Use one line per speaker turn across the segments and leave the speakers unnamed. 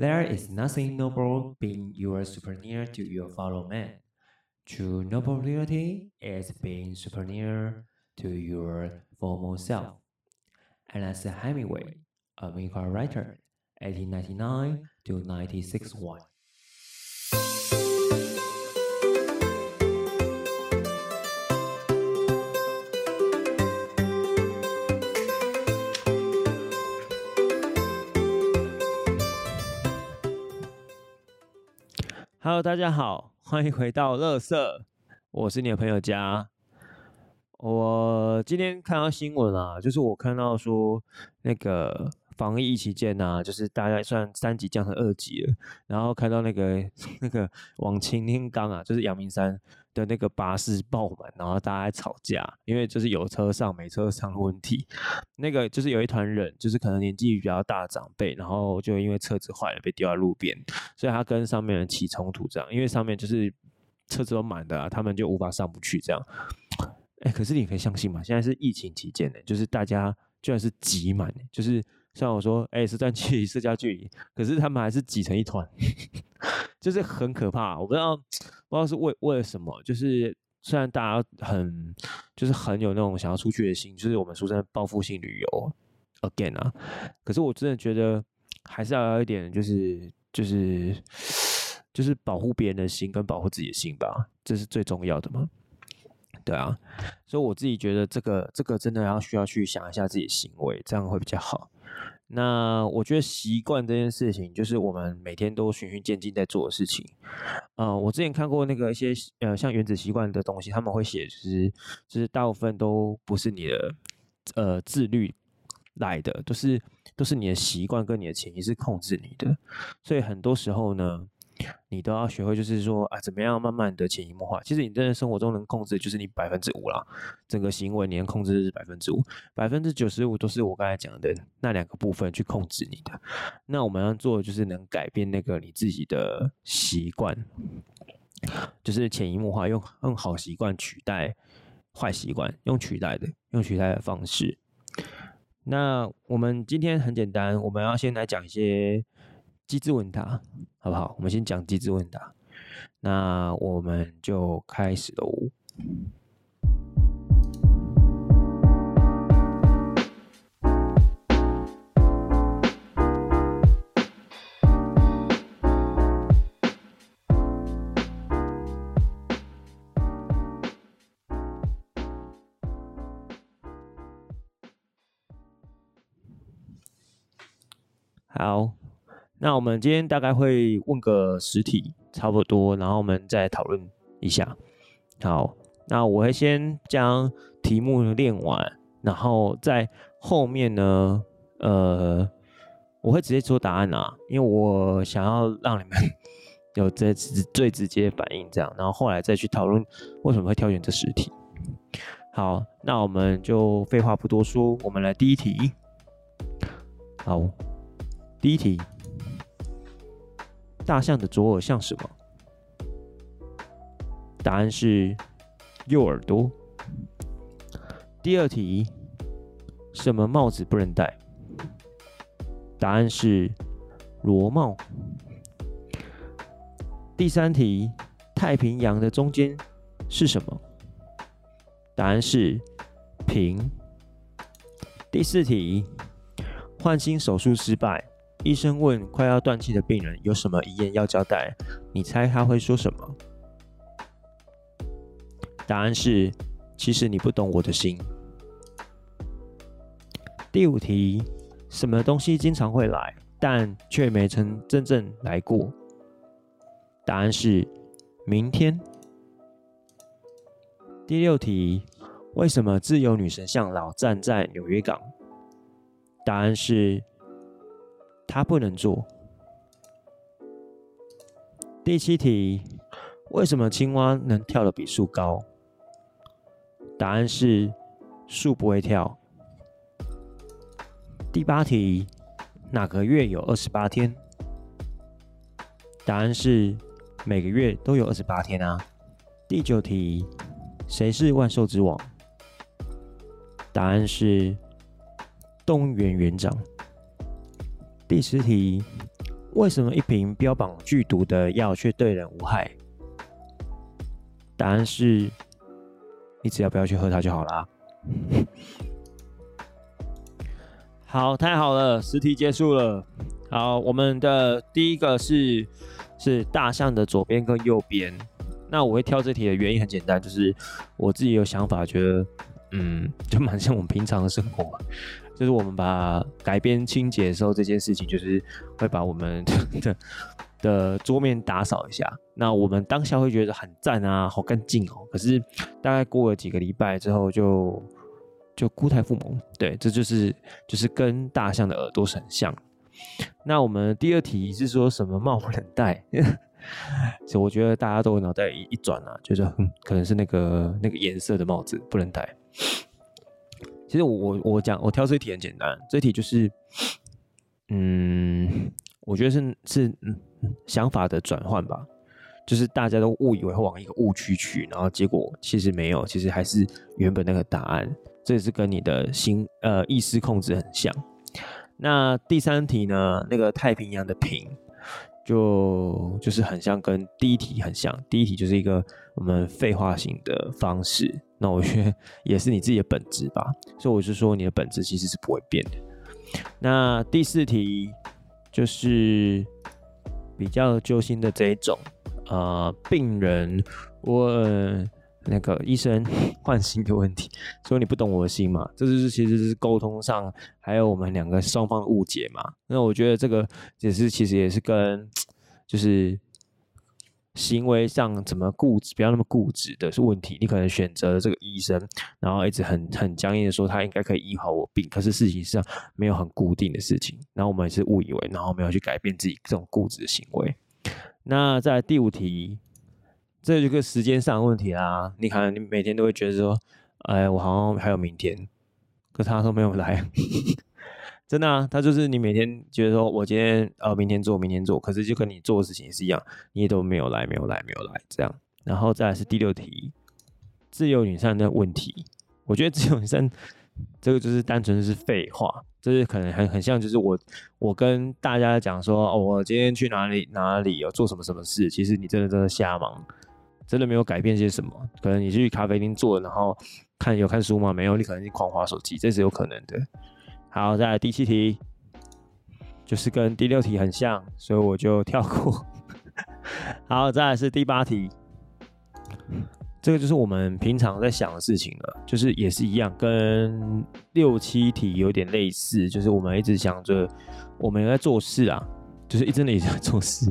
There is nothing noble being your superior to your fellow man. True nobility is being superior to your former self. Ernest Hemingway, a American writer, 1899 to 1961.
Hello，大家好，欢迎回到乐色，我是你的朋友家。我今天看到新闻啊，就是我看到说那个防疫期间呐、啊，就是大概算三级降成二级了，然后看到那个 那个往擎天岗啊，就是阳明山的那个巴士爆满，然后大家吵架，因为就是有车上没车上的问题。那个就是有一团人，就是可能年纪比较大的长辈，然后就因为车子坏了被丢在路边，所以他跟上面人起冲突这样，因为上面就是车子都满的，他们就无法上不去这样。哎，可是你可以相信吗？现在是疫情期间呢，就是大家居然是挤满，就是像我说，哎，社交距离，社交距离，可是他们还是挤成一团，就是很可怕。我不知道，不知道是为为了什么，就是虽然大家很，就是很有那种想要出去的心，就是我们俗称报复性旅游 again 啊，可是我真的觉得还是要有一点，就是就是 就是保护别人的心跟保护自己的心吧，这是最重要的嘛。对啊，所以我自己觉得这个这个真的要需要去想一下自己行为，这样会比较好。那我觉得习惯这件事情，就是我们每天都循序渐进在做的事情。呃，我之前看过那个一些呃像原子习惯的东西，他们会写，就是就是大部分都不是你的呃自律来的，都是都是你的习惯跟你的潜意识控制你的。所以很多时候呢。你都要学会，就是说啊，怎么样慢慢的潜移默化。其实你真的生活中能控制，就是你百分之五啦。整个行为你能控制是百分之五，百分之九十五都是我刚才讲的那两个部分去控制你的。那我们要做的就是能改变那个你自己的习惯，就是潜移默化，用用好习惯取代坏习惯，用取代的，用取代的方式。那我们今天很简单，我们要先来讲一些。机智问答，好不好？我们先讲机智问答，那我们就开始喽。好。那我们今天大概会问个十题，差不多，然后我们再讨论一下。好，那我会先将题目练完，然后在后面呢，呃，我会直接说答案啊，因为我想要让你们 有这最直接的反应，这样，然后后来再去讨论为什么会挑选这十题。好，那我们就废话不多说，我们来第一题。好，第一题。大象的左耳像什么？答案是右耳朵。第二题，什么帽子不能戴？答案是螺帽。第三题，太平洋的中间是什么？答案是平。第四题，换心手术失败。医生问快要断气的病人有什么遗言要交代？你猜他会说什么？答案是：其实你不懂我的心。第五题：什么东西经常会来，但却没曾真正来过？答案是：明天。第六题：为什么自由女神像老站在纽约港？答案是。他不能做。第七题，为什么青蛙能跳得比树高？答案是树不会跳。第八题，哪个月有二十八天？答案是每个月都有二十八天啊。第九题，谁是万兽之王？答案是动物园园长。第十题，为什么一瓶标榜剧毒的药却对人无害？答案是，你只要不要去喝它就好啦。好，太好了，十题结束了。好，我们的第一个是是大象的左边跟右边。那我会挑这题的原因很简单，就是我自己有想法，觉得嗯，就蛮像我们平常的生活。就是我们把改编清洁的时候，这件事情就是会把我们 的的桌面打扫一下。那我们当下会觉得很赞啊，好干净哦。可是大概过了几个礼拜之后就，就就故态复萌。对，这就是就是跟大象的耳朵是很像。那我们第二题是说什么帽不能戴？我觉得大家都脑袋一一转啊，就是可能是那个那个颜色的帽子不能戴。其实我我我讲我挑这题很简单，这题就是，嗯，我觉得是是想法的转换吧，就是大家都误以为会往一个误区去，然后结果其实没有，其实还是原本那个答案，这也是跟你的心呃意识控制很像。那第三题呢，那个太平洋的平，就就是很像跟第一题很像，第一题就是一个我们废话型的方式。那我觉得也是你自己的本质吧，所以我就说你的本质其实是不会变的。那第四题就是比较揪心的这一种，呃，病人问那个医生 换心的问题，说你不懂我的心嘛？这就是其实是沟通上还有我们两个双方的误解嘛。那我觉得这个也是其实也是跟 就是。行为上怎么固执，不要那么固执的是问题。你可能选择了这个医生，然后一直很很僵硬的说他应该可以医好我病，可是事情上没有很固定的事情。然后我们也是误以为，然后没有去改变自己这种固执的行为。那在第五题，这就个时间上的问题啦。你看，你每天都会觉得说，哎，我好像还有明天，可他都没有来。真的啊，他就是你每天觉得说，我今天呃明天做，明天做，可是就跟你做的事情是一样，你也都没有来，没有来，没有来这样。然后再来是第六题，自由女神的问题，我觉得自由女神这个就是单纯是废话，就是可能很很像，就是我我跟大家讲说，哦，我今天去哪里哪里有做什么什么事，其实你真的真的瞎忙，真的没有改变些什么。可能你去咖啡厅坐，然后看有看书吗？没有，你可能是狂滑手机，这是有可能的。好，再来第七题，就是跟第六题很像，所以我就跳过。好，再来是第八题，这个就是我们平常在想的事情了，就是也是一样，跟六七题有点类似，就是我们一直想着我们在做事啊，就是一直也在做事，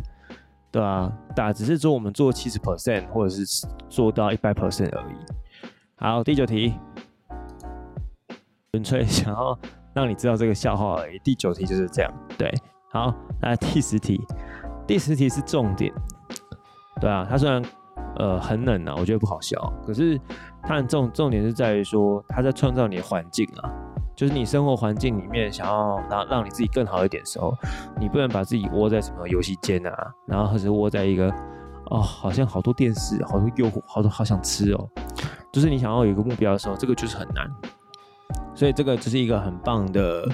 对啊，打只是说我们做七十 percent 或者是做到一百 percent 而已。好，第九题，纯粹想要。让你知道这个笑话而已。第九题就是这样，对，好，那第十题，第十题是重点，对啊，它虽然呃很冷啊，我觉得不好笑，可是它的重重点是在于说，它在创造你的环境啊，就是你生活环境里面想要让让你自己更好一点的时候，你不能把自己窝在什么游戏间啊，然后或者窝在一个哦，好像好多电视，好多诱惑，好多好想吃哦，就是你想要有一个目标的时候，这个就是很难。所以这个只是一个很棒的，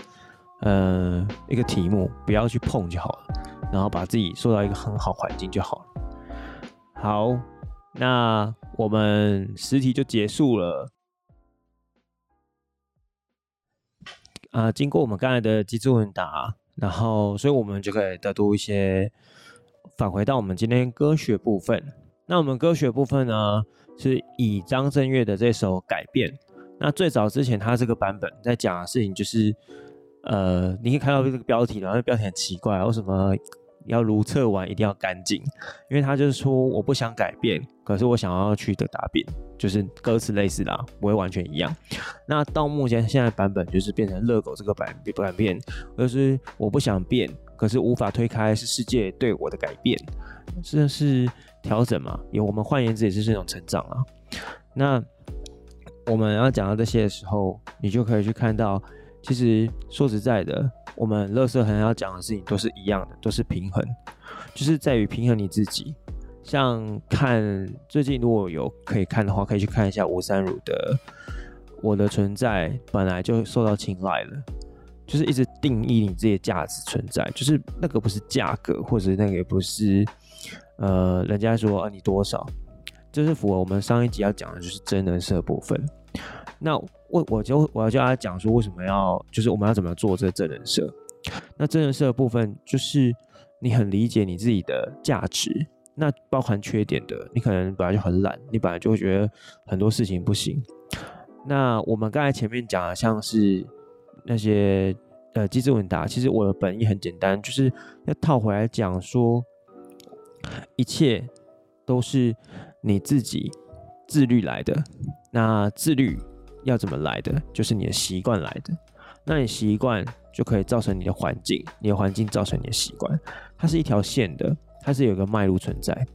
呃，一个题目，不要去碰就好了，然后把自己塑造一个很好环境就好了。好，那我们十题就结束了。啊，经过我们刚才的机智问答，然后，所以我们就可以得出一些返回到我们今天歌曲部分。那我们歌曲部分呢，是以张震岳的这首《改变》。那最早之前，他这个版本在讲的事情就是，呃，你可以看到这个标题，然后标题很奇怪，为什么要如厕完一定要干净？因为他就是说我不想改变，可是我想要去的答辩，就是歌词类似的，不会完全一样。那到目前现在版本就是变成热狗这个版不改变，就是我不想变，可是无法推开是世界对我的改变，这是调整嘛？有我们换言之也是这种成长啊。那。我们要讲到这些的时候，你就可以去看到，其实说实在的，我们乐色很要讲的事情都是一样的，都是平衡，就是在于平衡你自己。像看最近如果有可以看的话，可以去看一下吴三如的《我的存在本来就受到青睐了》，就是一直定义你自己的价值存在，就是那个不是价格，或者那个也不是呃人家说啊你多少，这是符合我们上一集要讲的就是真人设部分。那我我就我要叫他讲说为什么要就是我们要怎么做这个真人设？那真人设的部分就是你很理解你自己的价值，那包含缺点的，你可能本来就很懒，你本来就会觉得很多事情不行。那我们刚才前面讲的像是那些呃机智问答，其实我的本意很简单，就是要套回来讲说，一切都是你自己自律来的。那自律要怎么来的？就是你的习惯来的。那你习惯就可以造成你的环境，你的环境造成你的习惯，它是一条线的，它是有个脉络存在。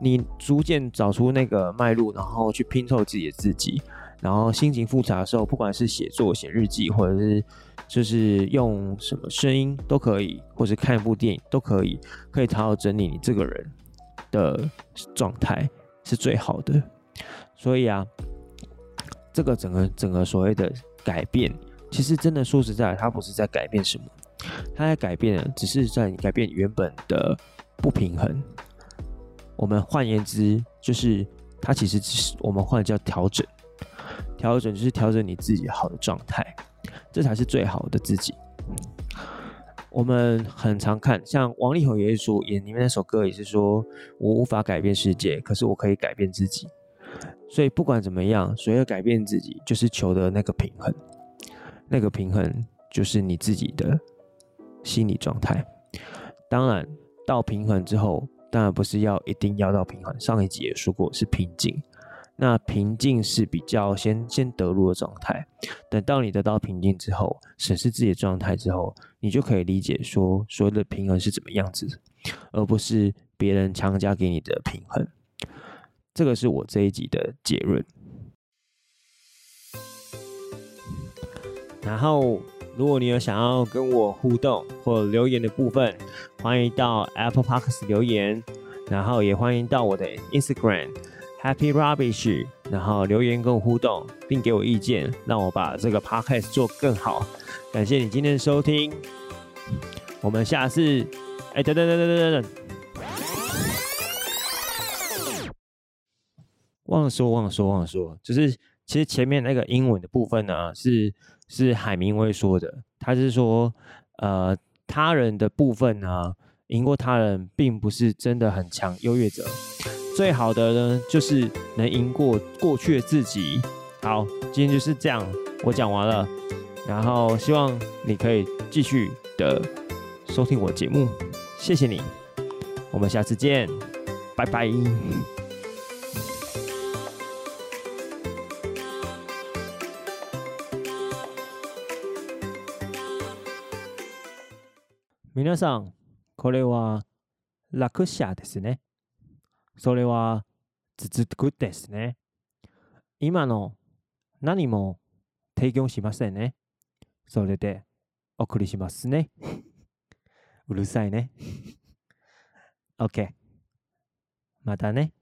你逐渐找出那个脉络，然后去拼凑自己的自己。然后心情复杂的时候，不管是写作、写日记，或者是就是用什么声音都可以，或者看一部电影都可以，可以好好整理你这个人的状态是最好的。所以啊，这个整个整个所谓的改变，其实真的说实在，它不是在改变什么，它在改变只是在改变原本的不平衡。我们换言之，就是它其实只是我们换叫调整。调整就是调整你自己好的状态，这才是最好的自己。我们很常看，像王力宏也是说，演里面那首歌也是说，我无法改变世界，可是我可以改变自己。所以不管怎么样，所要改变自己，就是求得那个平衡。那个平衡就是你自己的心理状态。当然，到平衡之后，当然不是要一定要到平衡。上一集也说过，是平静。那平静是比较先先得入的状态，等到你得到平静之后，审视自己的状态之后，你就可以理解说所谓的平衡是怎么样子，而不是别人强加给你的平衡。这个是我这一集的结论。然后，如果你有想要跟我互动或留言的部分，欢迎到 Apple Podcast 留言，然后也欢迎到我的 Instagram。Happy Rubbish，然后留言跟我互动，并给我意见，让我把这个 podcast 做更好。感谢你今天的收听，我们下次，哎，等等等等等等，忘了说忘了说忘了说，就是其实前面那个英文的部分呢，是是海明威说的，他是说，呃，他人的部分呢，赢过他人，并不是真的很强优越者。最好的呢，就是能赢过过去的自己。好，今天就是这样，我讲完了。然后希望你可以继续的收听我的节目，谢谢你，我们下次见，拜拜。皆さん、これは落车ですね。それは続くですね。今の何も提供しませんね。それでお送りしますね。うるさいね。OK。またね。